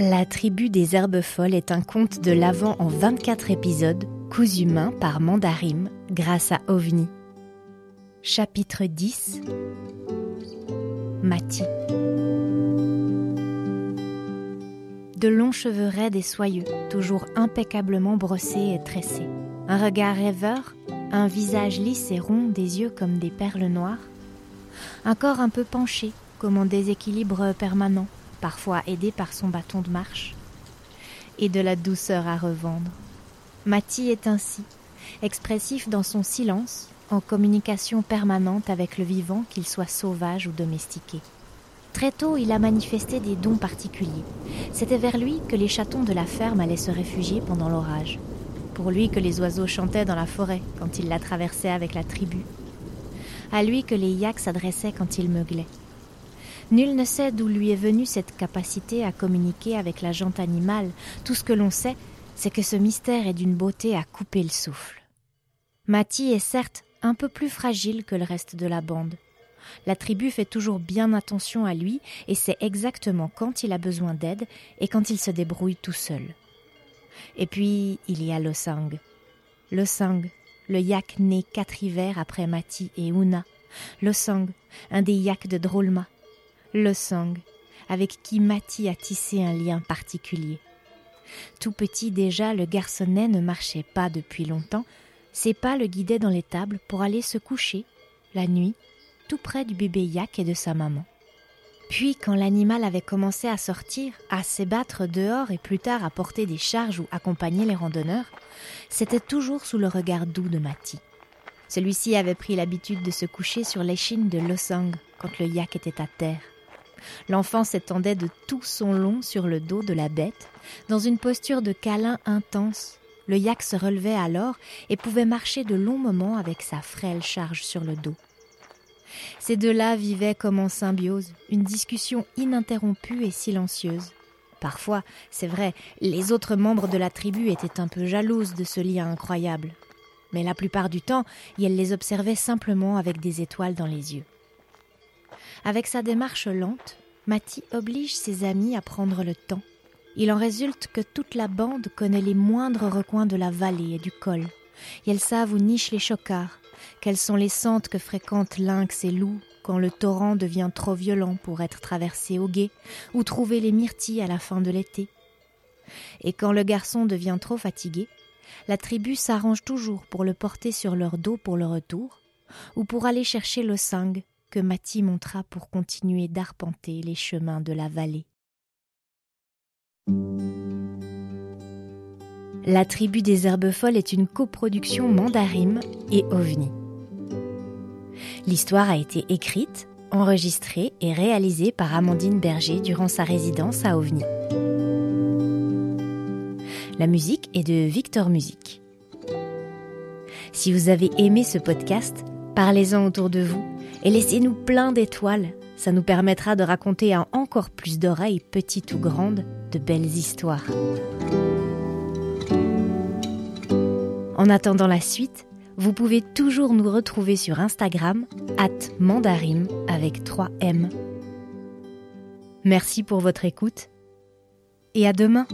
La tribu des herbes folles est un conte de l'Avent en 24 épisodes, cousu main par Mandarim grâce à OVNI. Chapitre 10 Mati De longs cheveux raides et soyeux, toujours impeccablement brossés et tressés. Un regard rêveur, un visage lisse et rond, des yeux comme des perles noires. Un corps un peu penché, comme en déséquilibre permanent parfois aidé par son bâton de marche, et de la douceur à revendre. Mati est ainsi, expressif dans son silence, en communication permanente avec le vivant, qu'il soit sauvage ou domestiqué. Très tôt, il a manifesté des dons particuliers. C'était vers lui que les chatons de la ferme allaient se réfugier pendant l'orage. Pour lui que les oiseaux chantaient dans la forêt quand il la traversait avec la tribu. À lui que les yaks s'adressaient quand il meuglaient. Nul ne sait d'où lui est venue cette capacité à communiquer avec la jante animale. Tout ce que l'on sait, c'est que ce mystère est d'une beauté à couper le souffle. Mati est certes un peu plus fragile que le reste de la bande. La tribu fait toujours bien attention à lui et sait exactement quand il a besoin d'aide et quand il se débrouille tout seul. Et puis, il y a Losang. Losang, le yak né quatre hivers après Mati et Una. Losang, un des yaks de Drolma, le sang, avec qui Mati a tissé un lien particulier. Tout petit déjà, le garçonnet ne marchait pas depuis longtemps, ses pas le guidaient dans les tables pour aller se coucher, la nuit, tout près du bébé yak et de sa maman. Puis, quand l'animal avait commencé à sortir, à s'ébattre dehors et plus tard à porter des charges ou accompagner les randonneurs, c'était toujours sous le regard doux de Mati. Celui-ci avait pris l'habitude de se coucher sur l'échine de l'osang quand le yak était à terre. L'enfant s'étendait de tout son long sur le dos de la bête, dans une posture de câlin intense. Le yak se relevait alors et pouvait marcher de longs moments avec sa frêle charge sur le dos. Ces deux-là vivaient comme en symbiose, une discussion ininterrompue et silencieuse. Parfois, c'est vrai, les autres membres de la tribu étaient un peu jalouses de ce lien incroyable. Mais la plupart du temps, elles les observaient simplement avec des étoiles dans les yeux. Avec sa démarche lente, Mati oblige ses amis à prendre le temps. Il en résulte que toute la bande connaît les moindres recoins de la vallée et du col. Et elles savent où nichent les chocards, quelles sont les sentes que fréquentent lynx et loups quand le torrent devient trop violent pour être traversé au guet, ou trouver les myrtilles à la fin de l'été. Et quand le garçon devient trop fatigué, la tribu s'arrange toujours pour le porter sur leur dos pour le retour, ou pour aller chercher le sang que Mati montra pour continuer d'arpenter les chemins de la vallée. La tribu des herbes folles est une coproduction Mandarim et OVNI. L'histoire a été écrite, enregistrée et réalisée par Amandine Berger durant sa résidence à OVNI. La musique est de Victor Music. Si vous avez aimé ce podcast, parlez-en autour de vous et laissez-nous plein d'étoiles. Ça nous permettra de raconter à encore plus d'oreilles, petites ou grandes, de belles histoires. En attendant la suite, vous pouvez toujours nous retrouver sur Instagram, at mandarim avec 3 M. Merci pour votre écoute et à demain!